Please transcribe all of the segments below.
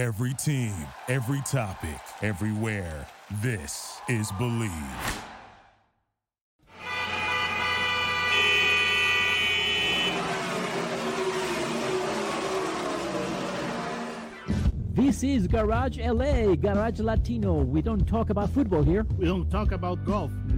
Every team, every topic, everywhere. This is Bleav. This is Garage LA, Garage Latino. We don't talk about football here. We don't talk about golf.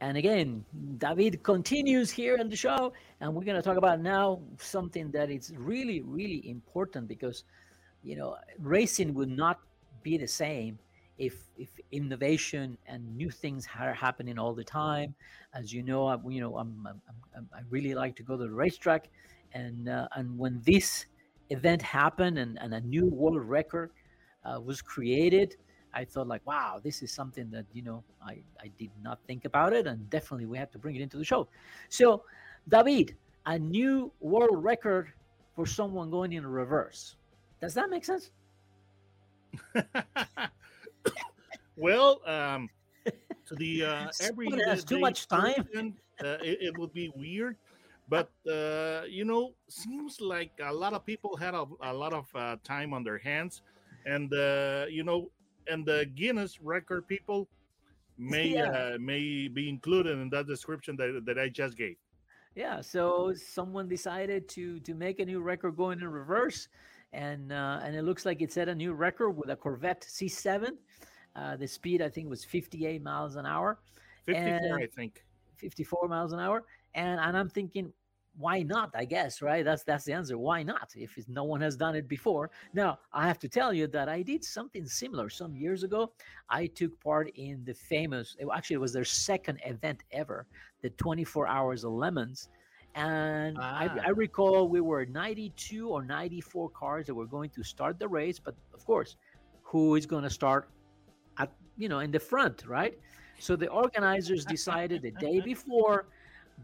And again, David continues here on the show, and we're going to talk about now something that is really, really important because, you know, racing would not be the same if if innovation and new things are happening all the time. As you know, I, you know, I'm, I'm, I'm I really like to go to the racetrack, and uh, and when this event happened and, and a new world record uh, was created. I thought like, wow, this is something that you know I, I did not think about it, and definitely we have to bring it into the show. So, David, a new world record for someone going in reverse. Does that make sense? well, um, to the uh, every has too much time. person, uh, it, it would be weird. But uh, you know, seems like a lot of people had a, a lot of uh, time on their hands, and uh, you know, and the Guinness record people may Yeah. uh, may be included in that description that, that I just gave. Yeah. So someone decided to to make a new record going in reverse, and uh, and it looks like it set a new record with a Corvette C7. Uh, the speed I think was 58 miles an hour. Fifty-four, And- I think. 54 miles an hour and and i'm thinking why not i guess right? That's that's the answer why not if it's, no one has done it before. Now i have to tell you that i did something similar some years ago. I took part in the famous actually it was their second event ever the 24 hours of LeMons and I, Ah. I recall we were 92 or 94 cars that were going to start the race but of course who is going to start at you know in the front right? So the organizers decided the day before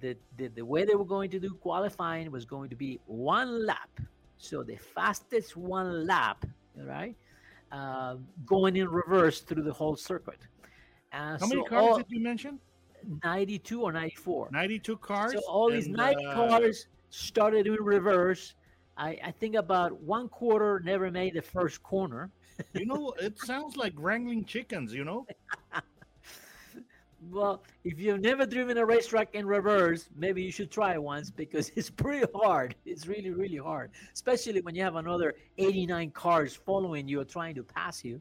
that the, the way they were going to do qualifying was going to be one lap. So the fastest one lap, right, uh, going in reverse through the whole circuit. Uh, How many cars all- did you mention? 92 or 94. Ninety-two cars. So all these and, nine uh, cars started in reverse. I, I think about one quarter never made the first corner. you know, it sounds like wrangling chickens. You know. Well, if you've never driven a racetrack in reverse, maybe you should try once because it's pretty hard. It's really, really hard, especially when you have another 89 cars following you or trying to pass you.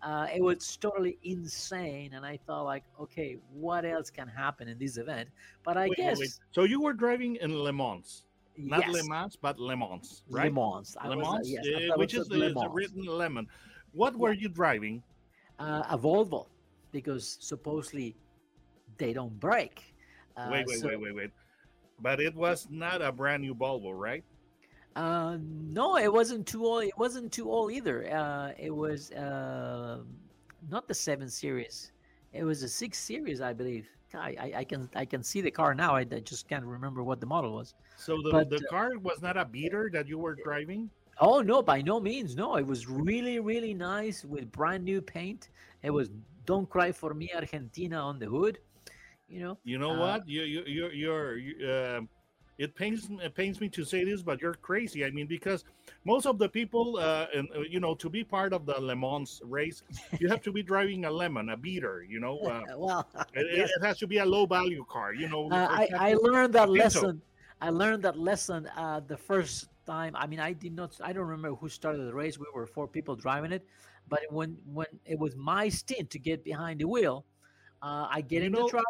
Uh, it was totally insane, and I thought, like, okay, what else can happen in this event? But I Wait, guess wait. So you were driving in Le Mans, not yes, Le Mans, but Le Mans, right? Le? Mans. I Le was, uh, Mans, yes, uh, which is the, the written lemon. What were you driving? uh, a Volvo because supposedly they don't break. Uh, wait, wait, so- wait, wait, wait. But it was not a brand new Volvo, right? Uh, no, it wasn't too old. It wasn't too old either. Uh, it was uh, not the seven series. It was a six series, I believe. I, I, I can I can see the car now. I, I just can't remember what the model was. So the, But, the uh, car was not a beater that you were driving. Oh no, by no means. No, it was really really nice with brand new paint. It was "Don't Cry for Me, Argentina" on the hood. You know. You know Uh, what? You you you you're. You, uh, it pains it pains me to say this, but you're crazy. I mean, because most of the people, uh, and uh, you know, to be part of the Le Mans race, you have to be driving a lemon, a beater. You know, uh, well, it, yes. it has to be a low value car. You know, Uh, I, I learned that Pinto. lesson. I learned that lesson uh, the first time. I mean, I did not. I don't remember who started the race. We were four people driving it, but when when it was my stint to get behind the wheel, uh, I get You in know, the truck.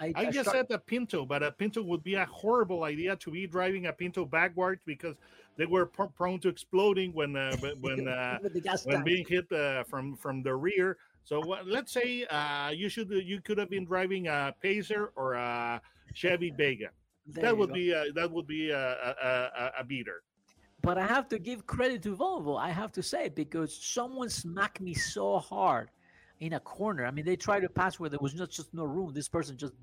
I, I just start- said a Pinto, but a Pinto would be a horrible idea to be driving a Pinto backwards because they were pr- prone to exploding when uh, when- when uh, with the gas when being hit uh, from from the rear. So let's say uh, you should you could have been driving a Pacer or a Chevy Vega. That would be that would be a, a, a, a beater. But I have to give credit to Volvo. I have to say because someone smacked me so hard in a corner. I mean, they tried to pass where there was not just no room. This person just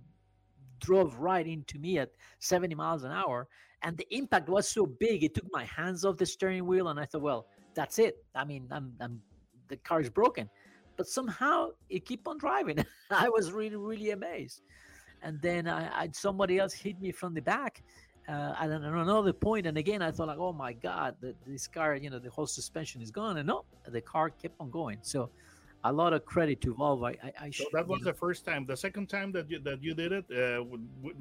drove right into me at 70 miles an hour, and the impact was so big. It took my hands off the steering wheel, and I thought, well, that's it. I mean, I'm, I'm the car is broken, but somehow it kept on driving. I was really, really amazed. And then I, I somebody else hit me from the back, uh, at another point, and again, I thought like, oh my god, the, this car, you know, the whole suspension is gone, and no, the car kept on going. So, a lot of credit to Volvo. I, I, I so that was the first time. The second time that you that you did it, uh,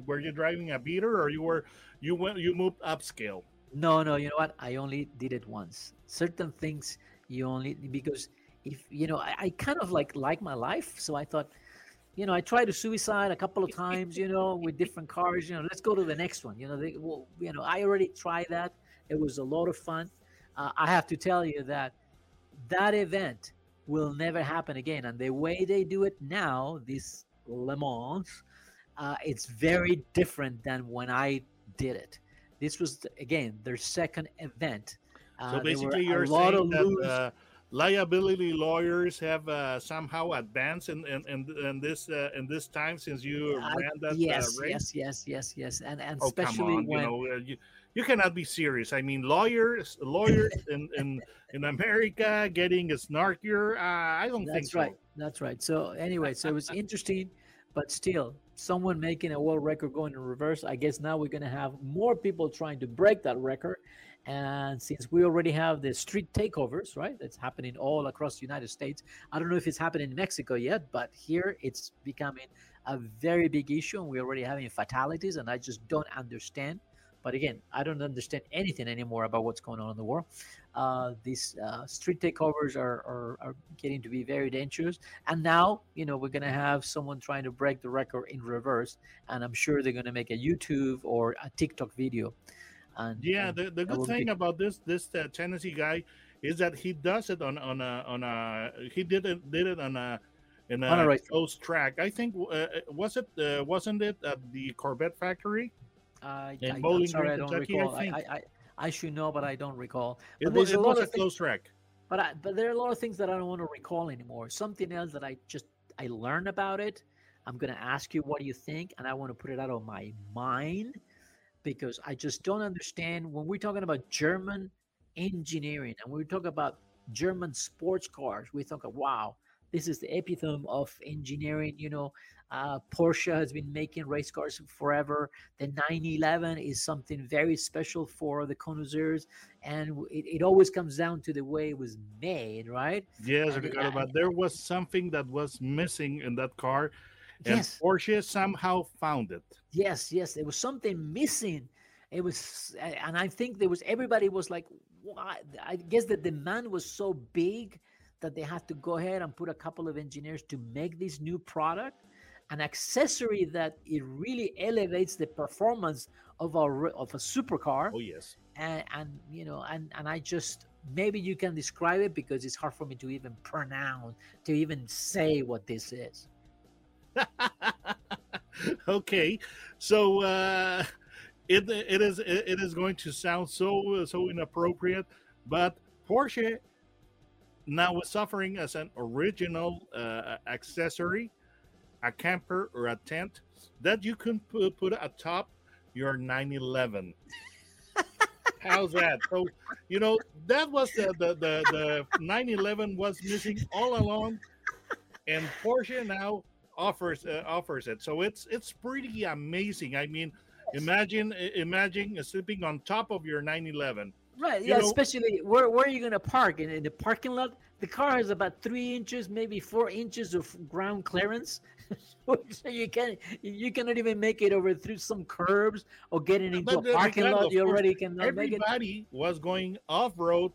were you driving a beater, or you were you went you moved upscale? No, no. You know what? I only did it once. Certain things you only because if you know, I, I kind of like like my life, so I thought you know, I tried to suicide a couple of times, you know, with different cars. You know, let's go to the next one. You know, they, well, you know, I already tried that. It was a lot of fun. Uh, I have to tell you that that event will never happen again. And the way they do it now, this Le Mans, uh, it's very different than when I did it. This was again their second event. Uh, so basically, you're saying that uh, liability lawyers have uh, somehow advanced in in, in, in this uh, in this time since you uh, ran that yes uh, yes yes yes yes and and oh, especially on, when you, know, uh, you, you cannot be serious i mean lawyers lawyers in, in in america getting a snarkier uh, i don't think that's think right that's right so anyway so it was interesting but still someone making a world record going in reverse i guess now we're going to have more people trying to break that record and since we already have the street takeovers, right, that's happening all across the United States, I don't know if it's happening in Mexico yet, but here it's becoming a very big issue. And we're already having fatalities, and I just don't understand. But again, I don't understand anything anymore about what's going on in the world. Uh, these uh, street takeovers are, are, are getting to be very dangerous. And now, you know, we're going to have someone trying to break the record in reverse. And I'm sure they're going to make a YouTube or a TikTok video and, yeah, and the, the good thing be... about this this uh, Tennessee guy is that he does it on on a on a he did it did it on a in a, on a right. close track. I think uh, uh, was it uh, wasn't it at the Corvette factory uh, in I, Bowling sorry, Green, Kentucky? I, I, I, I, I should know, but I don't recall. But it was, it a, was a close track. But I, but there are a lot of things that I don't want to recall anymore. Something else that I just I learned about it. I'm going to ask you what do you think, and I want to put it out of my mind because I just don't understand when we're talking about German engineering and we talk about German sports cars, we think, wow, this is the epitome of engineering. You know, uh, Porsche has been making race cars forever. The 911 is something very special for the connoisseurs, and it, it always comes down to the way it was made, right? Yes, and, but there was something that was missing in that car and yes. Porsche somehow found it. Yes, yes, there was something missing. It was, and I think there was everybody was like, why? I guess the demand was so big that they had to go ahead and put a couple of engineers to make this new product, an accessory that it really elevates the performance of a of a supercar. Oh yes, and and you know, and and I just maybe you can describe it because it's hard for me to even pronounce to even say what this is. okay, so uh, it it is it is going to sound so so inappropriate, but Porsche now is suffering as an original uh, accessory, a camper or a tent that you can put, put atop your 911. How's that? So, you know, that was the the the, the 911 was missing all along, and Porsche now offers uh, offers it. So it's it's pretty amazing. I mean, imagine imagine sleeping on top of your 911. Right. Yeah. know, especially where where are you going to park in, in the parking lot? The car has about three inches, maybe four inches of ground clearance. so you can you cannot even make it over through some curbs or getting into but a parking lot. You already can. Everybody was going off road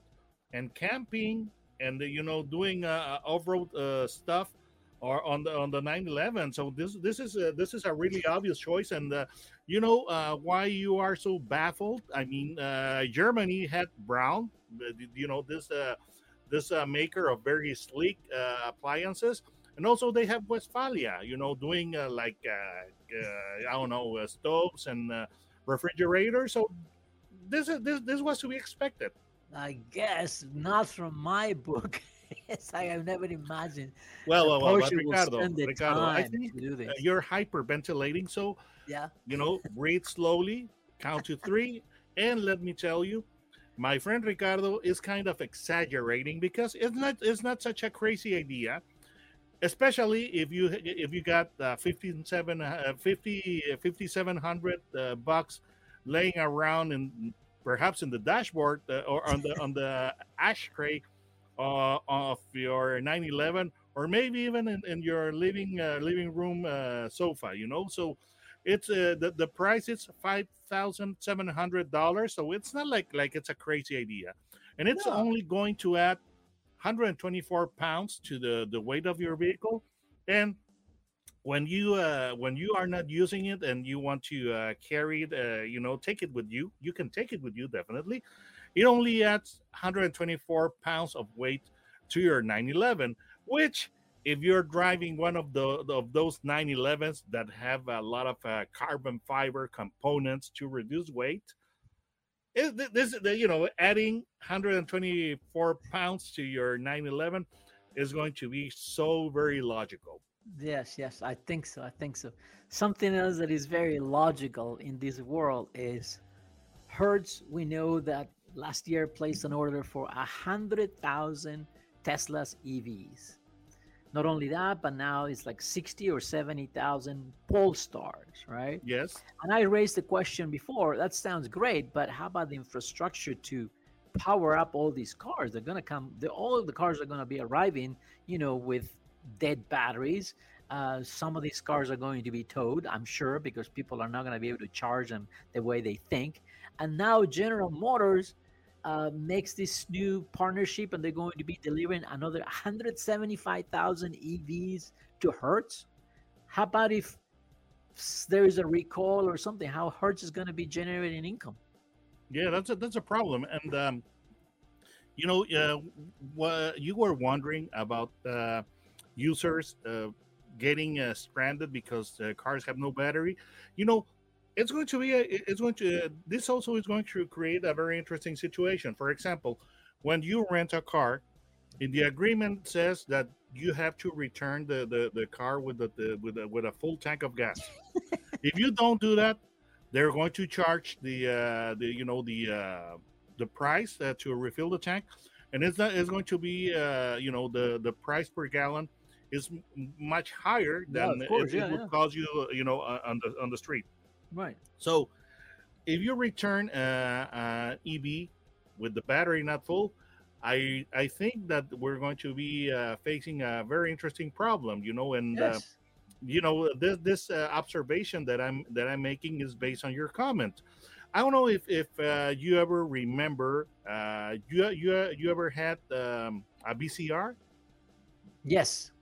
and camping and you know doing uh, off road uh, stuff or on the on the 911 so this this is a, this is a really obvious choice and uh, you know uh, why you are so baffled i mean uh, germany had Braun you know this uh, this uh, maker of very sleek uh, appliances and also they have Westfalia, you know doing like i don't know stoves and refrigerators so this is this, this was to be expected i guess not from my book Yes, I have never imagined. Well, well, well, but Ricardo, Ricardo, I think to do uh, this. you're hyperventilating. So Yeah. you know, breathe slowly, count to three, and let me tell you, my friend Ricardo is kind of exaggerating because it's not it's not such a crazy idea, especially if you if you got uh, 57 uh, 50 5700 uh, bucks laying around and perhaps in the dashboard uh, or on the on the ashtray uh, of your 911 or maybe even in, in your living uh, living room uh, sofa you know? So it's uh, the, the price is five thousand seven hundred dollars so it's not like like it's a crazy idea. And it's No. only going to add 124 pounds to the the weight of your vehicle. And when you uh when you are not using it and you want to uh carry it uh you know take it with you you can take it with you definitely. It only adds 124 pounds of weight to your 911 which if you're driving one of the of those 911s that have a lot of uh, carbon fiber components to reduce weight it, th- this you know adding 124 pounds to your 911 is going to be so very logical Yes, yes, I think so. I think so. Something else that is very logical in this world is Hertz. We know that last year placed an order for a hundred thousand Tesla's EVs. Not only that, but now it's like sixty or seventy thousand Polestars, right? yes And I raised the question before. That sounds great, but how about the infrastructure to power up all these cars? They're gonna come. The, all of the cars are gonna be arriving, you know, with dead batteries. Uh, some of these cars are going to be towed, I'm sure, because people are not going to be able to charge them the way they think. And now General Motors uh, makes this new partnership, and they're going to be delivering another 175,000 EVs to Hertz. How about if there is a recall or something? How Hertz is going to be generating income? Yeah, that's a that's a problem, and um, you know, uh, you were wondering about uh, users uh, getting uh, stranded because uh, cars have no battery. You know, it's going to be a, it's going to this also is going to create a very interesting situation. For example, when you rent a car, in the agreement says that you have to return the the, the car with the, the with a, with a full tank of gas. if you don't do that, they're going to charge the uh, the you know the uh, the price uh, to refill the tank, and it's not it's going to be uh, you know the the price per gallon is much higher than of course, it, it would yeah. cost you uh, you know uh, on the on the street. Right. So, if you return uh, uh, EV with the battery not full, I I think that we're going to be uh, facing a very interesting problem. You know, and uh, Yes. you know this this uh, observation that I'm that I'm making is based on your comment. I don't know if if uh, you ever remember uh, you you you ever had um, a VCR. Yes.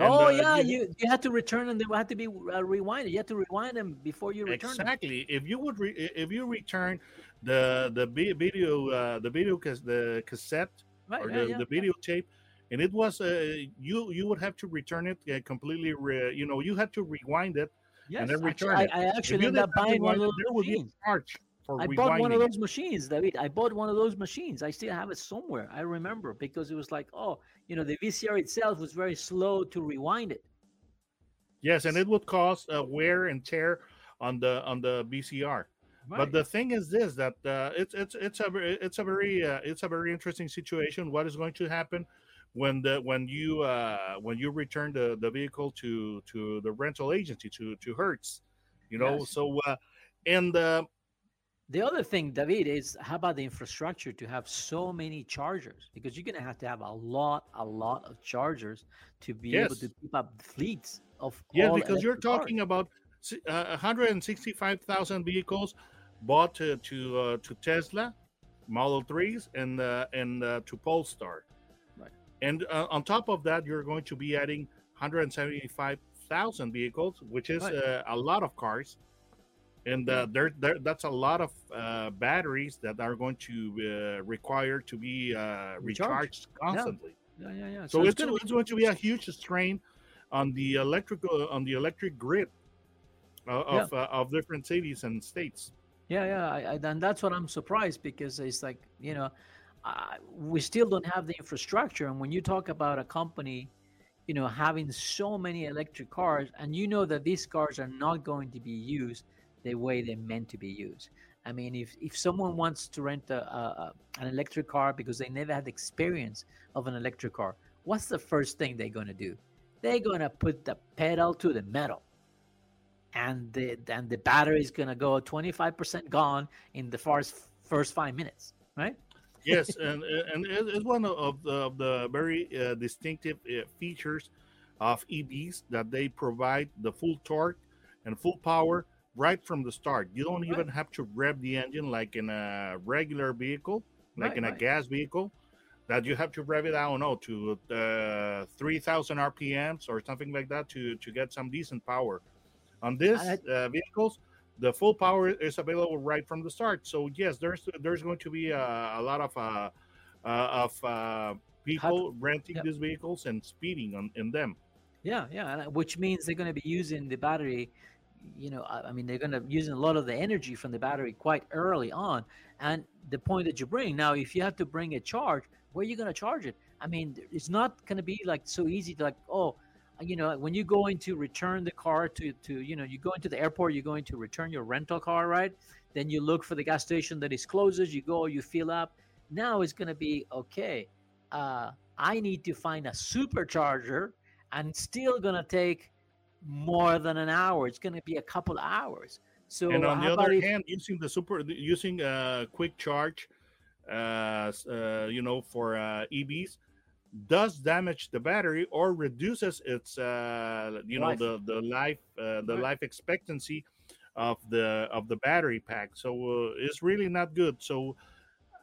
And, oh uh, yeah, you- you you had to return them. They had to be uh, rewinded. You had to rewind them before you return them. Exactly. If you would re- if you return the the video uh, the video cas- the cassette Right. or yeah, the, yeah, the videotape and it was uh, you you would have to return it uh, completely re- you know you had to rewind it Yes. and then return I, it. I If actually ended up buying one of rewind those it, there would be a charge I bought one of those machines, David. I bought one of those machines. I still have it somewhere. I remember because it was like, oh, you know, the VCR itself was very slow to rewind it. yes and it would cause uh, wear and tear on the on the vcr Right. but the thing is this that uh, it's it's it's a it's a very uh, it's a very interesting situation what is going to happen when the when you uh when you return the the vehicle to to the rental agency to to hertz you know Yes. so uh and uh The other thing, David, is how about the infrastructure to have so many chargers? Because you're gonna have to have a lot, a lot of chargers to be able to keep up fleets of yeah because you're electric cars. talking about uh, 165,000 vehicles bought to to, uh, to Tesla Model 3s and uh, and uh, to Polestar. Right. And uh, on top of that you're going to be adding 175,000 vehicles, which is Right. uh, a lot of cars. And uh, there, there, that's a lot of uh, batteries that are going to uh, require to be uh, Recharged. constantly. Yeah, yeah, yeah. So, it's, gonna it's going to be a huge strain on the electrical on the electric grid uh, Yeah. of uh, of different cities and states. Yeah, yeah, I, I, and that's what I'm surprised because it's like you know, uh, we still don't have the infrastructure. And when you talk about a company, you know, having so many electric cars, and you know that these cars are not going to be used the way they're meant to be used. I mean, if, if someone wants to rent a, a, an electric car because they never had the experience of an electric car, what's the first thing they're going to do? They're going to put the pedal to the metal. And the, and the battery is going to go 25% gone in the first, first five minutes, right? yes, and and it's one of the, of the very uh, distinctive uh, features of EVs that they provide the full torque and full power right from the start. You don't right. even have to rev the engine like in a regular vehicle, like right, in a right. gas vehicle, that you have to rev it, I don't know, to uh, 3,000 RPMs or something like that to, to get some decent power. On these uh, vehicles, the full power is available right from the start. So yes, there's there's going to be a, a lot of uh, uh of uh, people renting yep. these vehicles and speeding on in them. Yeah, yeah, which means they're going to be using the battery you know, I mean, they're going to using a lot of the energy from the battery quite early on. And the point that you bring now, if you have to bring a charge, where are you going to charge it? I mean, it's not going to be like so easy to like, oh, you know, when you go into return the car to to you know, you go into the airport, you're going to return your rental car, right? Then you look for the gas station that is closest. You go, you fill up. Now it's going to be okay. Uh, I need to find a supercharger, and still going to take more than an hour. It's going to be a couple hours. So and on the other if... hand, using the super using a quick charge, uh, uh, you know, for uh, EVs does damage the battery or reduces its uh, you life. know the the life uh, the right. life expectancy of the of the battery pack. So uh, it's really not good. So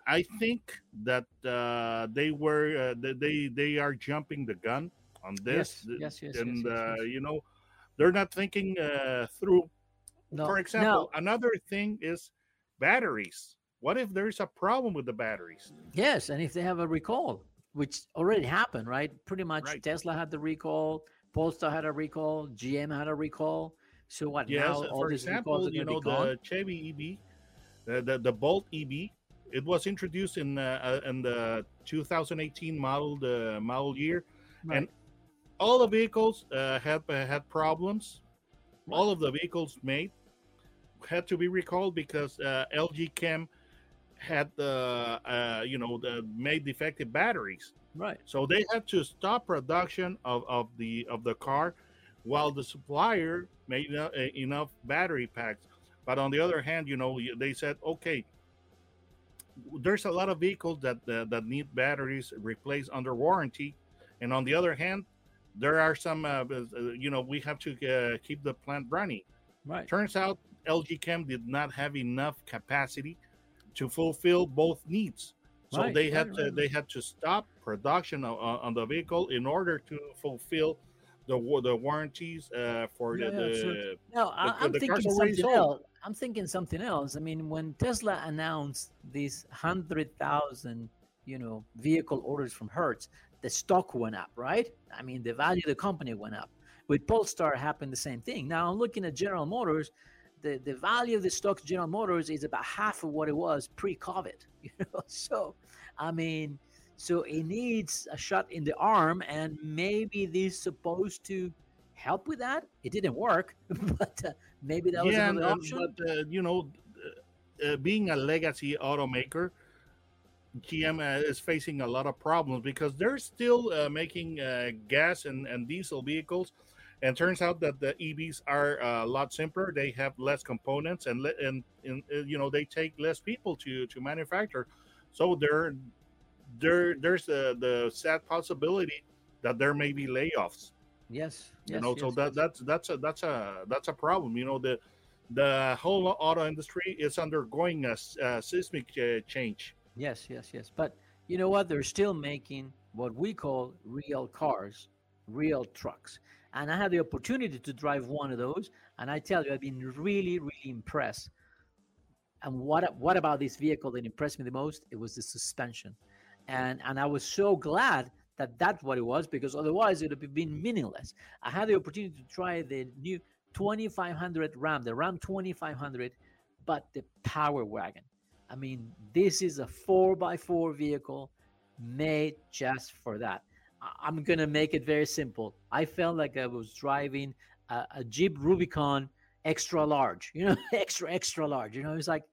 I think that uh, they were uh, they they are jumping the gun on this. Yes, yes, yes. And yes, yes, yes. you know they're not thinking uh, through. No. For example, no. another thing is batteries. What if there's a problem with the batteries? Yes, and if they have a recall, which already happened, right? Pretty much right. Tesla had the recall, Polestar had a recall, GM had a recall. So what yes, now? All for example, you know the Chevy EV, uh, the the Bolt EV, it was introduced in uh, uh in the 2018 model the model year, right. and all the vehicles uh, had uh, had problems. All of the vehicles made had to be recalled because uh, LG Chem had the uh, you know the made defective batteries. Right. So they had to stop production of, of the of the car while the supplier made enough battery packs. But on the other hand, you know, they said, okay, there's a lot of vehicles that uh, that need batteries replaced under warranty, and on the other hand, there are some, uh, uh, you know, we have to uh, keep the plant running. Right. Turns out LG Chem did not have enough capacity to fulfill both needs. So right, they had right, to right. they had to stop production on, on, the vehicle in order to fulfill the the warranties uh, for yeah, the, the no. I, am thinking something else. I'm thinking something else. I mean, when Tesla announced these hundred thousand, you know, vehicle orders from Hertz, the stock went up, right? I mean, the value of the company went up. With Polestar happened the same thing. Now I'm looking at General Motors. The, the value of the stock General Motors is about half of what it was pre-COVID. You know, so I mean, so it needs a shot in the arm, and maybe this supposed to help with that. It didn't work, but uh, maybe that was yeah, another option. But uh, you know, uh, being a legacy automaker, GM uh, is facing a lot of problems because they're still uh, making uh, gas and, and diesel vehicles. And turns out that the EVs are uh, a lot simpler. They have less components and and, and uh, you know they take less people to to manufacture. So there there there's the the sad possibility that there may be layoffs. Yes, you yes, know. Yes, so that yes. that's that's a that's a that's a problem. You know the the whole auto industry is undergoing a, a seismic uh, change Yes, yes, yes. But you know what? They're still making what we call real cars, real trucks. And I had the opportunity to drive one of those, and I tell you, I've been really, really impressed. And what what about this vehicle that impressed me the most? It was the suspension, and and I was so glad that that's what it was because otherwise it would have been meaningless. I had the opportunity to try the new 2500 Ram, the Ram 2500, but the Power Wagon I mean, this is a four by four vehicle made just for that. I'm gonna make it very simple. I felt like I was driving a, a Jeep Rubicon extra large, you know, extra extra large. You know, it was like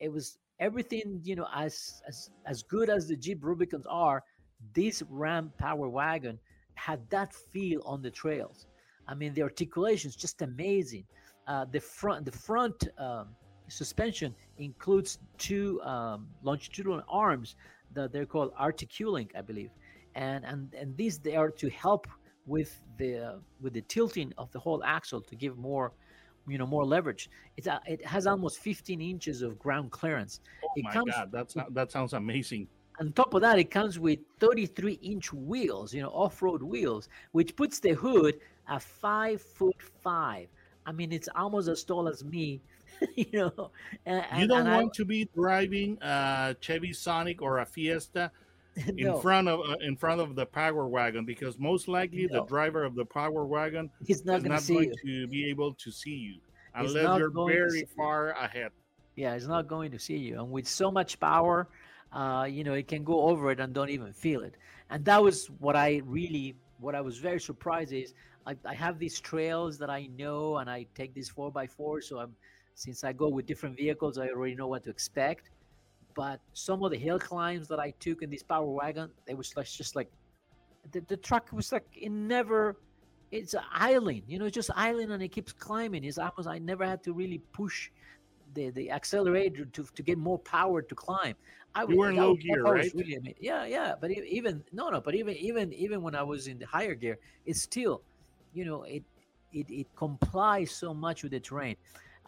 it was everything, you know, as as as good as the Jeep Rubicons are. This Ram Power Wagon had that feel on the trails. I mean, the articulation is just amazing. Uh, the front the front um, suspension includes two um, longitudinal arms that they're called articulink, I believe, and and and these they are to help with the with the tilting of the whole axle to give more you know more leverage. It's a, it has almost 15 inches of ground clearance. Oh it my comes God, that's that sounds amazing. on top of that it comes with 33 inch wheels you know off-road wheels which puts the hood at five foot five. I mean it's almost as tall as me you know and, You don't and I- want to be driving a Chevy Sonic or a Fiesta in no, front of uh, in front of the Power Wagon because most likely the driver of the Power Wagon he's not is not see going you to be able to see you unless you're going to see very you. far ahead. Yeah, it's not going to see you. And with so much power, uh, you know, it can go over it and don't even feel it. And that was what I really, what I was very surprised is I, I have these trails that I know and I take these four by four. So I'm, since I go with different vehicles, I already know what to expect. But some of the hill climbs that I took in this power wagon, it was like, just like, the, the truck was like, it never, it's an island, you know, it's just island and it keeps climbing. It's almost, I never had to really push the the accelerator to, to get more power to climb. I You were in low gear, right? Really yeah, yeah. But even no, no. But even even even when I was in the higher gear, it's still, you know, it it it complies so much with the terrain.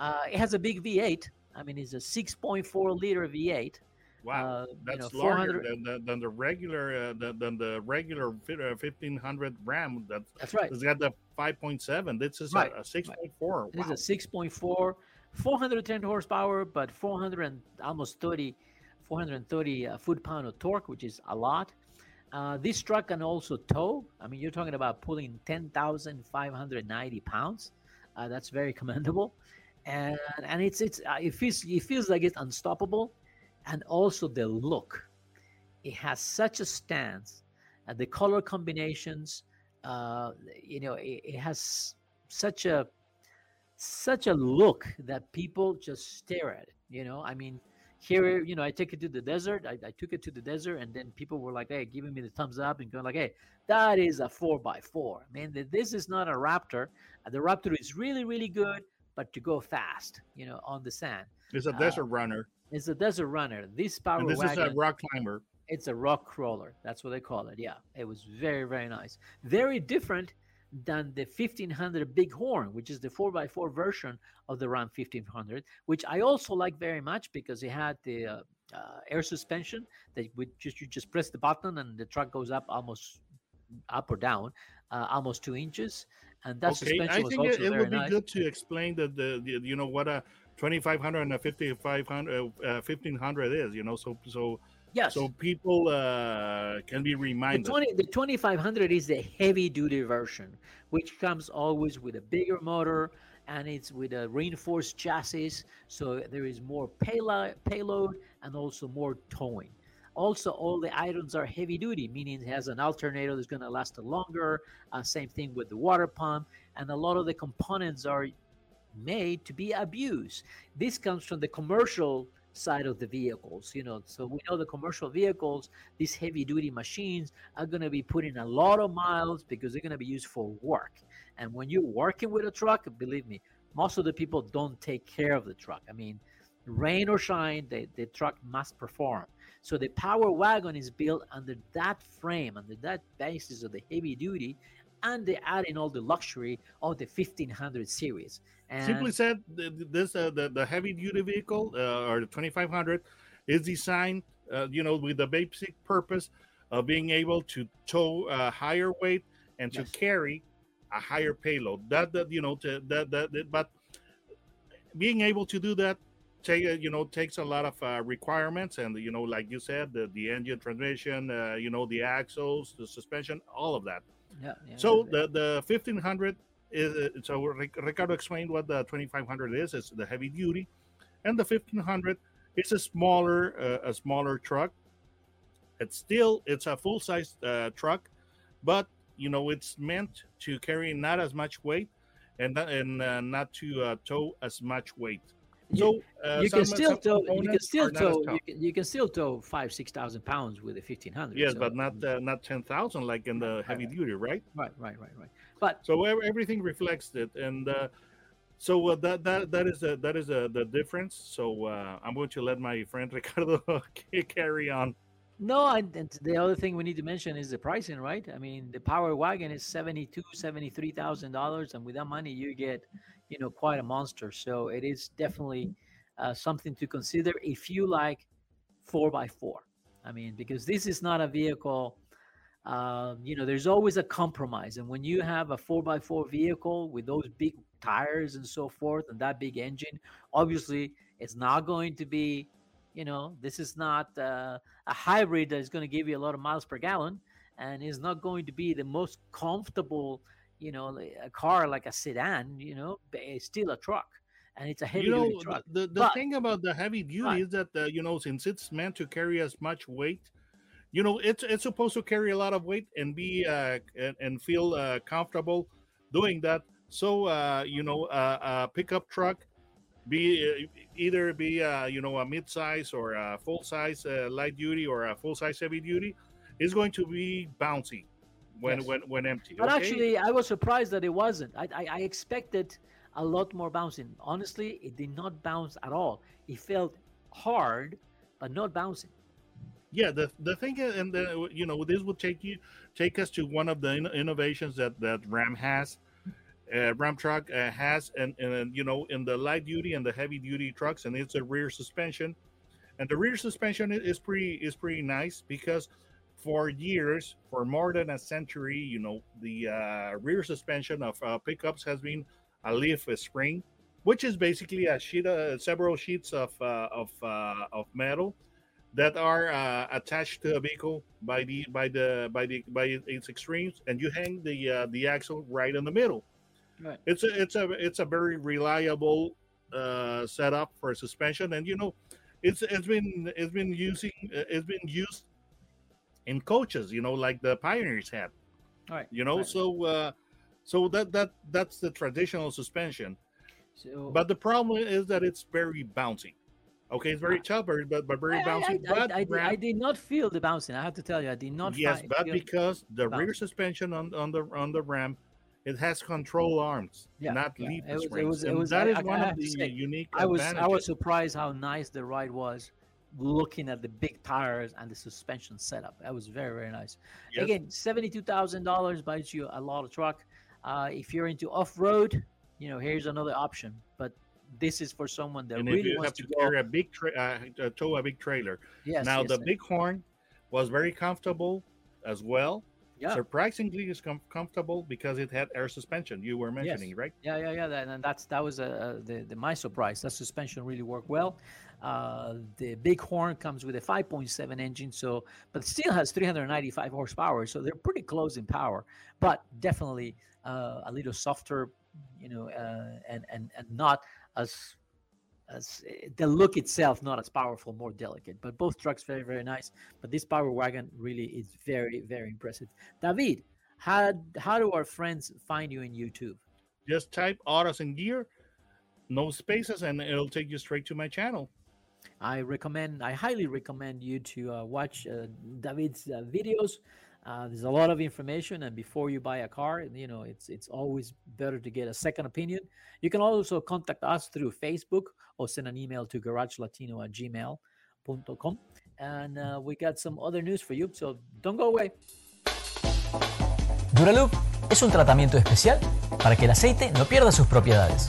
Uh, it has a big V8. I mean, it's a 6.4 liter V8. Wow, uh, you that's know, larger 400 than the, than the regular uh, than, than the regular uh, 1500 Ram. That That's right. it's got the 5.7. This is Right, a, a 6.4. This Wow. is a 6.4, 410 horsepower, but 400 and almost 30, 430 uh, foot pound of torque, which is a lot. Uh, this truck can also tow. I mean, you're talking about pulling 10,590 pounds. Uh, that's very commendable, and and it's it's uh, it feels it feels like it's unstoppable, and also the look. It has such a stance, and the color combinations. Uh, you know, it, it has such a such a look that people just stare at it. You know, I mean, here, you know, I take it to the desert. I, I took it to the desert, and then people were like, "Hey, giving me the thumbs up and going like, hey, that is a four by four. Man, th- this is not a Raptor. The Raptor is really, really good, but to go fast, you know, on the sand. It's a uh, desert runner, It's a desert runner. This power and this wagon, is a rock climber. it's a rock crawler. That's what they call it. Yeah, it was very, very nice. Very different than the 1500 Bighorn, which is the 4x4 version of the Ram 1500, which I also like very much because it had the uh, uh, air suspension that would just you just press the button and the truck goes up almost up or down, uh, almost two inches, and that okay, suspension I was think also it, it would be nice. good to explain that the, the you know what a 2500 and a 5500 uh, 1500 is. You know, so so Yes. so people uh, can be The, reminded. 20, the 2500 is the heavy duty version, which comes always with a bigger motor and it's with a reinforced chassis. So there is more payload, payload and also more towing. Also, all the items are heavy duty, meaning it has an alternator that's going to last longer. Uh, same thing with the water pump. And a lot of the components are made to be abused. This comes from the commercial side of the vehicles, you know. So we know the commercial vehicles, these heavy duty machines are going to be putting a lot of miles because they're going to be used for work. And when you're working with a truck, believe me, most of the people don't take care of the truck. I mean, rain or shine, the, the truck must perform. So the Power Wagon is built under that frame, under that basis of the heavy duty, and they add in all the luxury of the 1500 series. And Simply said, th- th- this uh, the, the heavy duty vehicle uh, or the 2500 is designed, uh, you know, with the basic purpose of being able to tow a higher weight and to Yes. carry a higher payload. That that you know, to, that, that that but being able to do that take uh, you know takes a lot of uh, requirements and you know like you said the, the engine transmission uh, you know the axles the suspension all of that yeah, yeah, so the- the the 1500 is uh, so Ricardo explained what the 2500 is. It's the heavy duty, and the 1500 It's a smaller uh, a smaller truck. It's still it's a full size uh, truck, but you know it's meant to carry not as much weight and and uh, not to uh, tow as much weight. So uh, you, can still tow. You can still tow. You can, you can still tow five six thousand pounds with a fifteen hundred. Yes, so. but not uh, not ten thousand like in the heavy right, duty, right? Right, right, right, right. But so everything reflects it, and uh, so uh, that that that is a, that is a, the difference. So uh, I'm going to let my friend Ricardo carry on. No, and the other thing we need to mention is the pricing, right? I mean, the Power Wagon is seventy-two, seventy-three thousand dollars, and with that money, you get, you know, quite a monster. So it is definitely uh, something to consider if you like four by four. I mean, because this is not a vehicle. Uh, you know, there's always a compromise, and when you have a four by four vehicle with those big tires and so forth, and that big engine, obviously, it's not going to be you know, this is not uh, a hybrid that is going to give you a lot of miles per gallon, and is not going to be the most comfortable, you know, a car like a sedan. You know, it's still a truck, and it's a heavy you know, truck. The the but, thing about the heavy duty right. is that uh, you know, since it's meant to carry as much weight, you know, it's it's supposed to carry a lot of weight and be uh, and, and feel uh, comfortable doing that. So uh, you know, uh, a pickup truck be uh, either be uh, you know a mid-size or a full-size uh, light duty or a full-size heavy duty is going to be bouncy when yes. when when empty. But okay? actually, I was surprised that it wasn't. I, I, I expected a lot more bouncing. Honestly, it did not bounce at all. It felt hard, but not bouncing. Yeah, the the thing is, and the, you know this will take you take us to one of the innovations that that Ram has uh, Ram truck uh, has, and, and you know, in the light duty and the heavy duty trucks, and it's a rear suspension, and the rear suspension is pretty is pretty nice because for years, for more than a century, you know, the uh, rear suspension of uh, pickups has been a leaf spring, which is basically a sheet, uh, several sheets of uh, of uh, of metal that are uh, attached to a vehicle by the by the by the by its extremes, and you hang the uh, the axle right in the middle. Right. It's a it's a it's a very reliable uh, setup for suspension, and you know, it's it's been it's been using it's been used in coaches, you know, like the pioneers had. All right. You know, right. so uh, so that that that's the traditional suspension. So, but the problem is that it's very bouncy. Okay, it's very tough, but but very bouncy. I, I, but I, did, I, did, not feel the bouncing. I have to tell you, I did not. Yes, but because the rear suspension on, on the on the ramp, it has control arms, yeah, not yeah. leaf it was, springs. It was, it was, that I, is I, one I of the say, unique. I was I was surprised how nice the ride was, looking at the big tires and the suspension setup. That was very very nice. Again, seventy two thousand dollars buys you a lot of truck. Uh, if you're into off road, you know here's another option, but this is for someone that and really wants to, to carry a big tra- uh, tow a big trailer. Yes. Now yes, the Bighorn was very comfortable as well yeah. surprisingly is com- comfortable because it had air suspension. You were mentioning, yes. right? Yeah, yeah, yeah. That, and that's that was uh, the, the my surprise. That suspension really worked well. Uh, the Bighorn comes with a 5.7 engine, so but still has 395 horsepower. So they're pretty close in power, but definitely uh, a little softer, you know, uh, and and and not as as eh, the look itself not as powerful, more delicate. But both trucks very very nice. But this Power Wagon really is very very impressive. David, how how do our friends find you in YouTube? Just type Autos and Gear, no spaces, and it'll take you straight to my channel. I recommend, I highly recommend you to uh, watch uh, David's uh, videos. Uh, there's a lot of information, and before you buy a car, you know it's it's always better to get a second opinion. You can also contact us through Facebook or send an email to garagelatino at gmail.com. And uh, we got some other news for you, so don't go away. Duralube es un tratamiento especial para que el aceite no pierda sus propiedades.